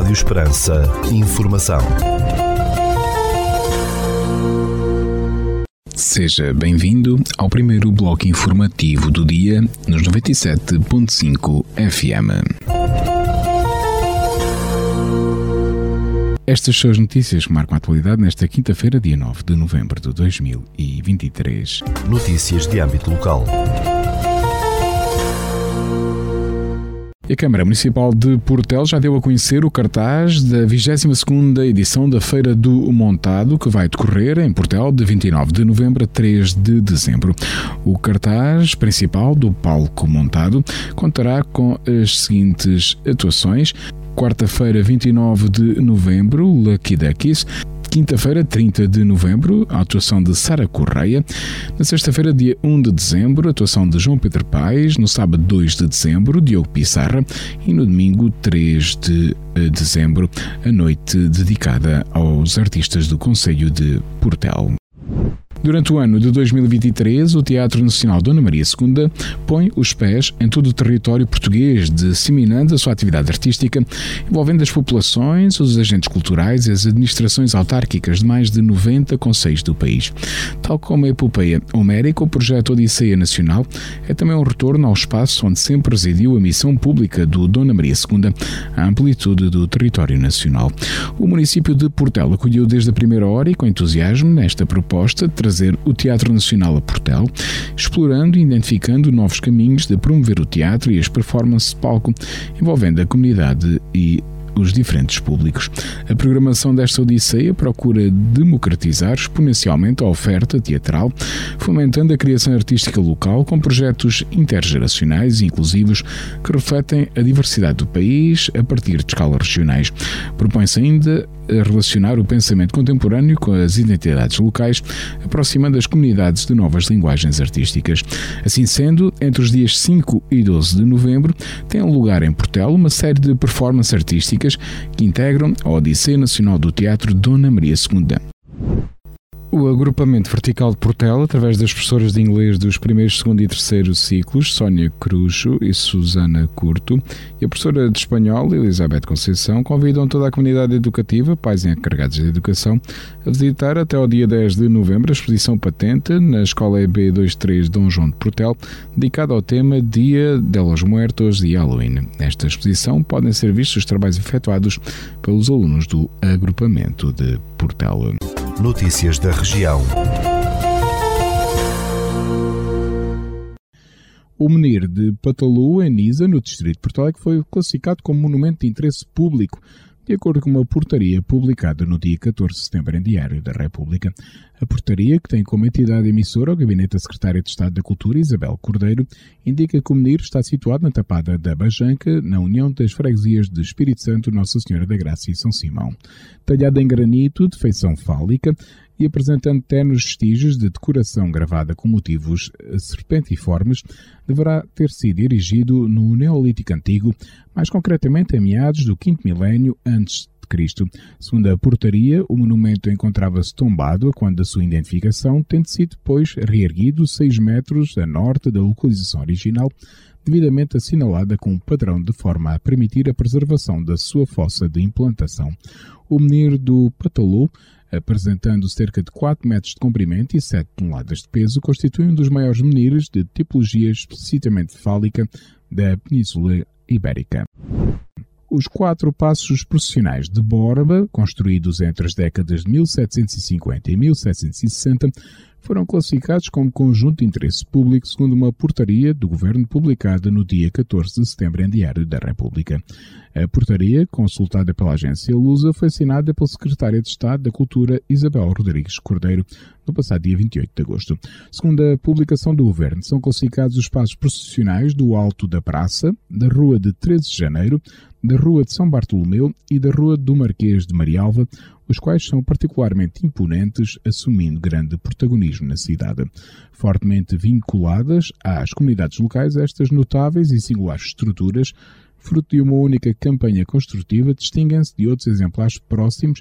Rádio Esperança. Informação. Seja bem-vindo ao primeiro bloco informativo do dia nos 97.5 FM. Estas são as notícias que marcam a atualidade nesta quinta-feira, dia 9 de novembro de 2023. Notícias de âmbito local. A Câmara Municipal de Portel já deu a conhecer o cartaz da 22ª edição da Feira do Montado, que vai decorrer em Portel de 29 de novembro a 3 de dezembro. O cartaz principal do palco montado contará com as seguintes atuações: quarta-feira, 29 de novembro, Lucky Duckies. Quinta-feira, 30 de novembro, a atuação de Sara Correia. Na sexta-feira, dia 1 de dezembro, a atuação de João Pedro Paes. No sábado, 2 de dezembro, Diogo Pissarra. E no domingo, 3 de eh, dezembro, a noite dedicada aos artistas do Conselho de Portel. Durante o ano de 2023, o Teatro Nacional Dona Maria II põe os pés em todo o território português, disseminando a sua atividade artística, envolvendo as populações, os agentes culturais e as administrações autárquicas de mais de 90 conselhos do país. Tal como a epopeia homérica, o projeto Odisseia Nacional é também um retorno ao espaço onde sempre residiu a missão pública do Dona Maria II, a amplitude do território nacional. O município de Portela acolheu desde a primeira hora e com entusiasmo nesta proposta, trazer o Teatro Nacional a Portel, explorando e identificando novos caminhos de promover o teatro e as performances de palco, envolvendo a comunidade e os diferentes públicos. A programação desta Odisseia procura democratizar exponencialmente a oferta teatral, fomentando a criação artística local com projetos intergeracionais e inclusivos que refletem a diversidade do país a partir de escalas regionais. Propõe-se ainda relacionar o pensamento contemporâneo com as identidades locais, aproximando as comunidades de novas linguagens artísticas. Assim sendo, entre os dias 5 e 12 de novembro, tem lugar em Portela uma série de performances artísticas que integram a Odisseia Nacional do Teatro Dona Maria II. O agrupamento vertical de Portela, através das professoras de inglês dos primeiros, segundo e terceiro ciclos, Sónia Cruxo e Susana Curto, e a professora de espanhol, Elizabeth Conceição, convidam toda a comunidade educativa, pais encarregados de educação, a visitar até ao dia 10 de novembro a exposição patente na Escola EB23 Dom João de Portel, dedicada ao tema Dia de los Muertos e Halloween. Nesta exposição podem ser vistos os trabalhos efetuados pelos alunos do agrupamento de Portela. Notícias da região. O menir de Patalu, em Nisa, no distrito de Porto Alegre, foi classificado como monumento de interesse público, de acordo com uma portaria publicada no dia 14 de setembro em Diário da República. A portaria, que tem como entidade emissora o Gabinete da Secretária de Estado da Cultura, Isabel Cordeiro, indica que o menir está situado na Tapada da Bajanca, na união das freguesias de Espírito Santo, Nossa Senhora da Graça e São Simão. Talhado em granito, de feição fálica, e apresentando ternos vestígios de decoração gravada com motivos serpentiformes, deverá ter sido erigido no Neolítico Antigo, mais concretamente em meados do quinto milénio antes de Cristo. Segundo a portaria, o monumento encontrava-se tombado quando da sua identificação, tendo sido depois reerguido 6 metros a norte da localização original, devidamente assinalada com um padrão de forma a permitir a preservação da sua fossa de implantação. O menir do Patalou apresentando cerca de 4 metros de comprimento e 7 toneladas de peso, constitui um dos maiores menires de tipologia explicitamente fálica da Península Ibérica. Os quatro passos processionais de Borba, construídos entre as décadas de 1750 e 1760, foram classificados como conjunto de interesse público segundo uma portaria do Governo publicada no dia 14 de setembro em Diário da República. A portaria, consultada pela agência Lusa, foi assinada pela Secretária de Estado da Cultura Isabel Rodrigues Cordeiro no passado dia 28 de agosto. Segundo a publicação do Governo, são classificados os passos processionais do Alto da Praça, da Rua de 13 de Janeiro, da Rua de São Bartolomeu e da Rua do Marquês de Marialva, os quais são particularmente imponentes, assumindo grande protagonismo na cidade. Fortemente vinculadas às comunidades locais, estas notáveis e singulares estruturas, fruto de uma única campanha construtiva, distinguem-se de outros exemplares próximos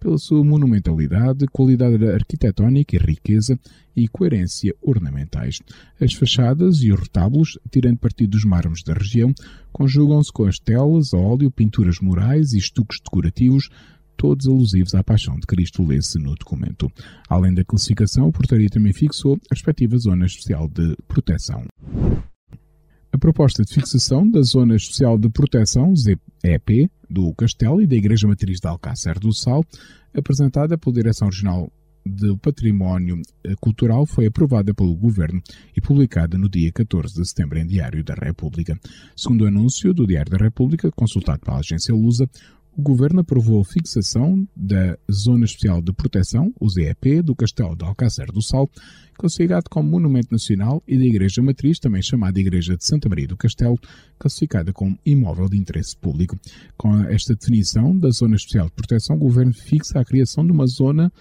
pela sua monumentalidade, qualidade arquitetónica e riqueza e coerência ornamentais. As fachadas e os retábulos, tirando partido dos mármores da região, conjugam-se com as telas, óleo, pinturas murais e estuques decorativos, todos alusivos à paixão de Cristo, lê-se no documento. Além da classificação, o portaria também fixou a respectiva zona especial de proteção. A proposta de fixação da Zona Especial de Proteção, ZEP, do Castelo e da Igreja Matriz de Alcácer do Sal, apresentada pela Direção Regional do Património Cultural, foi aprovada pelo Governo e publicada no dia 14 de setembro em Diário da República. Segundo o anúncio do Diário da República, consultado pela agência Lusa, o Governo aprovou a fixação da Zona Especial de Proteção, o ZEP, do Castelo de Alcácer do Sal, considerado como Monumento Nacional, e da Igreja Matriz, também chamada Igreja de Santa Maria do Castelo, classificada como imóvel de interesse público. Com esta definição da Zona Especial de Proteção, o Governo fixa a criação de uma zona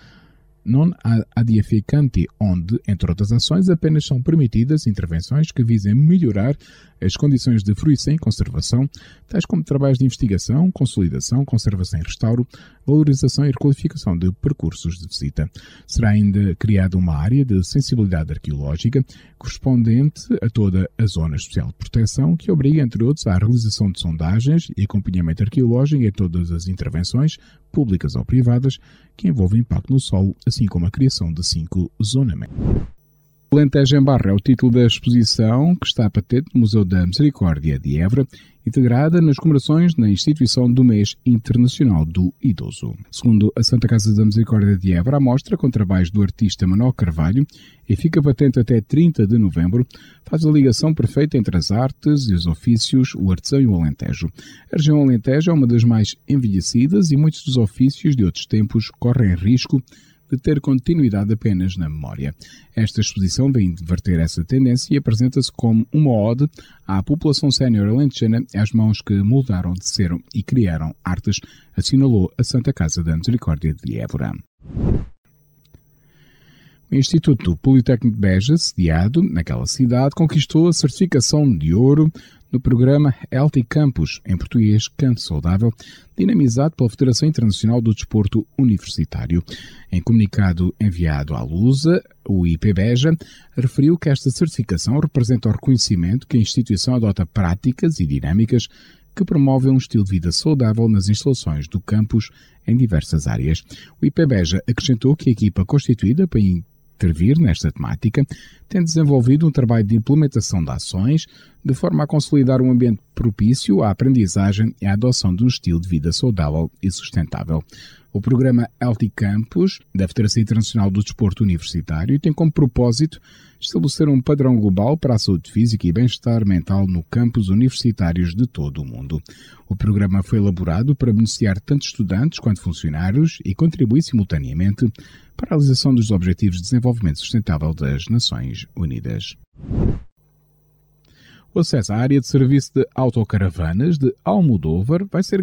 non adiaficante, onde, entre outras ações, apenas são permitidas intervenções que visem melhorar as condições de fruição e conservação, tais como trabalhos de investigação, consolidação, conservação e restauro, valorização e requalificação de percursos de visita. Será ainda criada uma área de sensibilidade arqueológica correspondente a toda a zona especial de proteção, que obriga, entre outros, à realização de sondagens e acompanhamento arqueológico em todas as intervenções, públicas ou privadas, que envolvem impacto no solo, assim como a criação de cinco zonamentos. Alentejo em Barra é o título da exposição que está patente no Museu da Misericórdia de Évora, integrada nas comemorações na instituição do mês internacional do idoso. Segundo a Santa Casa da Misericórdia de Évora, a mostra, com trabalhos do artista Manuel Carvalho, e fica patente até 30 de novembro, faz a ligação perfeita entre as artes e os ofícios, o artesão e o Alentejo. A região Alentejo é uma das mais envelhecidas e muitos dos ofícios de outros tempos correm risco de ter continuidade apenas na memória. Esta exposição vem inverter essa tendência e apresenta-se como uma ode à população sénior alentejana às mãos que moldaram, teceram e criaram artes, assinalou a Santa Casa da Misericórdia de Évora. O Instituto Politécnico de Beja, sediado naquela cidade, conquistou a certificação de ouro no programa Healthy Campus, em português Campo Saudável, dinamizado pela Federação Internacional do Desporto Universitário. Em comunicado enviado à Lusa, o IPBEJA referiu que esta certificação representa o reconhecimento que a instituição adota práticas e dinâmicas que promovem um estilo de vida saudável nas instalações do campus em diversas áreas. O IPBEJA acrescentou que a equipa constituída para intervir nesta temática tem desenvolvido um trabalho de implementação de ações de forma a consolidar um ambiente propício à aprendizagem e à adoção de um estilo de vida saudável e sustentável. O programa Healthy Campus da Federação Internacional do Desporto Universitário tem como propósito estabelecer um padrão global para a saúde física e bem-estar mental no campus universitários de todo o mundo. O programa foi elaborado para beneficiar tanto estudantes quanto funcionários e contribuir simultaneamente para a realização dos Objetivos de Desenvolvimento Sustentável das Nações Unidas. O acesso à área de serviço de autocaravanas de Almodóvar vai ser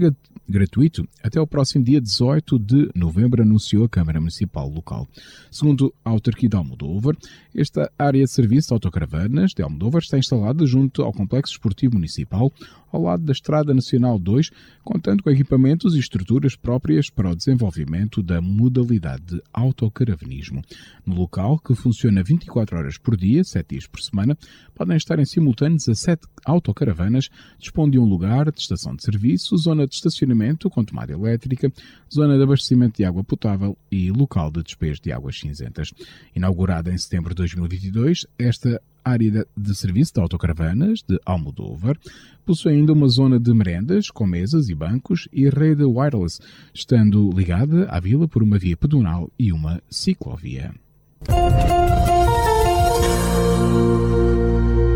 gratuito até o próximo dia 18 de novembro, anunciou a Câmara Municipal local. Segundo a autarquia de Almodóvar, esta área de serviço de autocaravanas de Almodóvar está instalada junto ao Complexo Esportivo Municipal, ao lado da Estrada Nacional 2, contando com equipamentos e estruturas próprias para o desenvolvimento da modalidade de autocaravanismo. No local, que funciona 24 horas por dia, 7 dias por semana, podem estar em simultâneo 17 autocaravanas, dispõe de um lugar de estação de serviço, zona de estacionamento com tomada elétrica, zona de abastecimento de água potável e local de despejo de águas cinzentas. Inaugurada em setembro de 2022, esta área de serviço de autocaravanas de Almodóvar possui ainda uma zona de merendas com mesas e bancos e rede wireless, estando ligada à vila por uma via pedonal e uma ciclovia.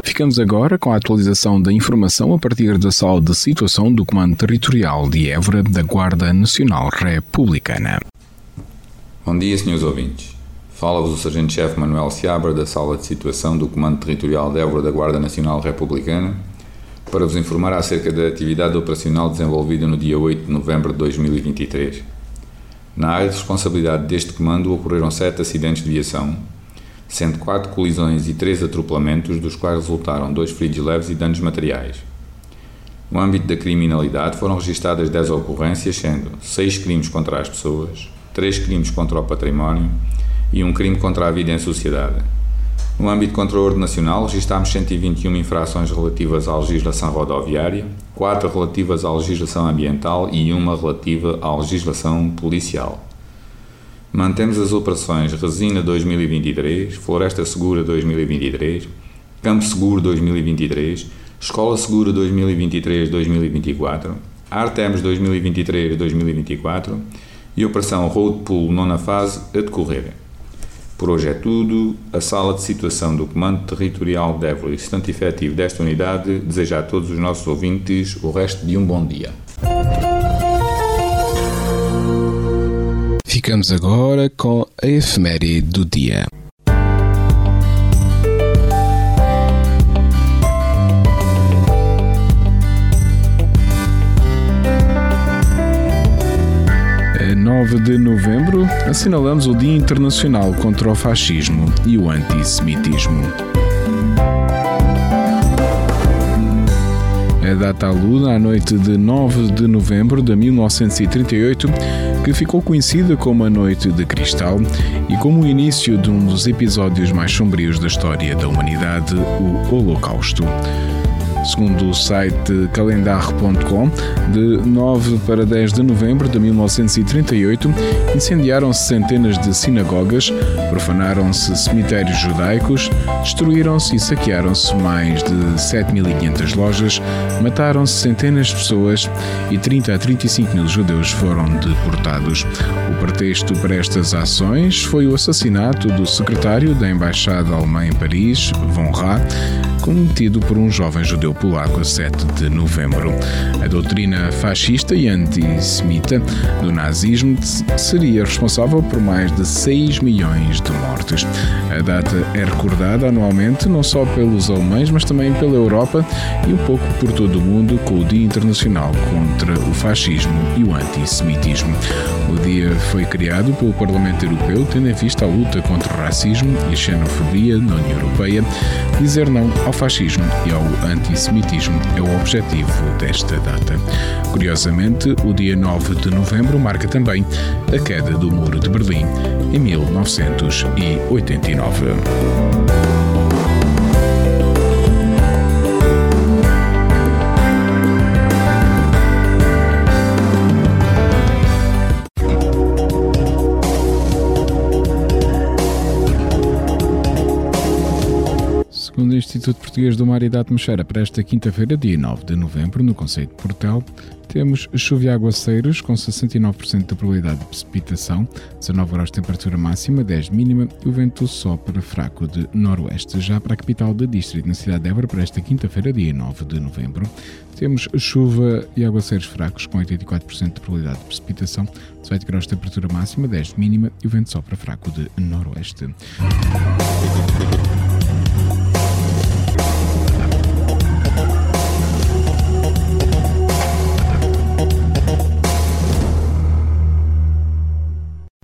Ficamos agora com a atualização da informação a partir da sala de situação do Comando Territorial de Évora da Guarda Nacional Republicana. Bom dia, senhores ouvintes. Fala-vos o Sargento-Chefe Manuel Seabra da Sala de Situação do Comando Territorial de Évora da Guarda Nacional Republicana para vos informar acerca da atividade operacional desenvolvida no dia 8 de novembro de 2023. Na área de responsabilidade deste comando ocorreram sete acidentes de viação, sendo quatro colisões e três atropelamentos, dos quais resultaram dois feridos leves e danos materiais. No âmbito da criminalidade foram registadas 10 ocorrências, sendo 6 crimes contra as pessoas, três crimes contra o património e um crime contra a vida em sociedade. No âmbito o ordem nacional, registámos 121 infrações relativas à legislação rodoviária, 4 relativas à legislação ambiental e uma relativa à legislação policial. Mantemos as operações Resina 2023, Floresta Segura 2023, Campo Seguro 2023, Escola Segura 2023-2024, Artemis 2023-2024 e Operação Road Pool nona fase a decorrer. Por hoje é tudo. A sala de situação do Comando Territorial de Évora assistente efetivo desta unidade deseja a todos os nossos ouvintes o resto de um bom dia. Ficamos agora com a efeméride do dia. Assinalamos o Dia Internacional contra o Fascismo e o Antissemitismo. A data aluda à noite de 9 de novembro de 1938, que ficou conhecida como a Noite de Cristal e como o início de um dos episódios mais sombrios da história da humanidade, o Holocausto. Segundo o site calendar.com, de 9 para 10 de novembro de 1938, incendiaram-se centenas de sinagogas, profanaram-se cemitérios judaicos, destruíram-se e saquearam-se mais de 7.500 lojas, mataram-se centenas de pessoas e 30 a 35 mil judeus foram deportados. O pretexto para estas ações foi o assassinato do secretário da Embaixada Alemã em Paris, Von Ra, cometido por um jovem judeu polaco a 7 de novembro. A doutrina fascista e antissemita do nazismo seria responsável por mais de 6 milhões de mortes. A data é recordada anualmente não só pelos alemães, mas também pela Europa e um pouco por todo o mundo com o Dia Internacional contra o Fascismo e o Antissemitismo. O dia foi criado pelo Parlamento Europeu tendo em vista a luta contra o racismo e xenofobia na União Europeia. Dizer não ao fascismo e ao antissemitismo é o objetivo desta data. Curiosamente, o dia 9 de novembro marca também a queda do Muro de Berlim em 1989. Segundo o Instituto Português do Mar e da Atmosfera, para esta quinta-feira, dia 9 de novembro, no Conceito de Portel, temos chuva e aguaceiros com 69% de probabilidade de precipitação, 19 graus de temperatura máxima, 10 mínima e o vento sopra fraco de noroeste. Já para a capital do distrito, na cidade de Évora, para esta quinta-feira, dia 9 de novembro, temos chuva e aguaceiros fracos com 84% de probabilidade de precipitação, 18 graus de temperatura máxima, 10 mínima e o vento sopra fraco de noroeste.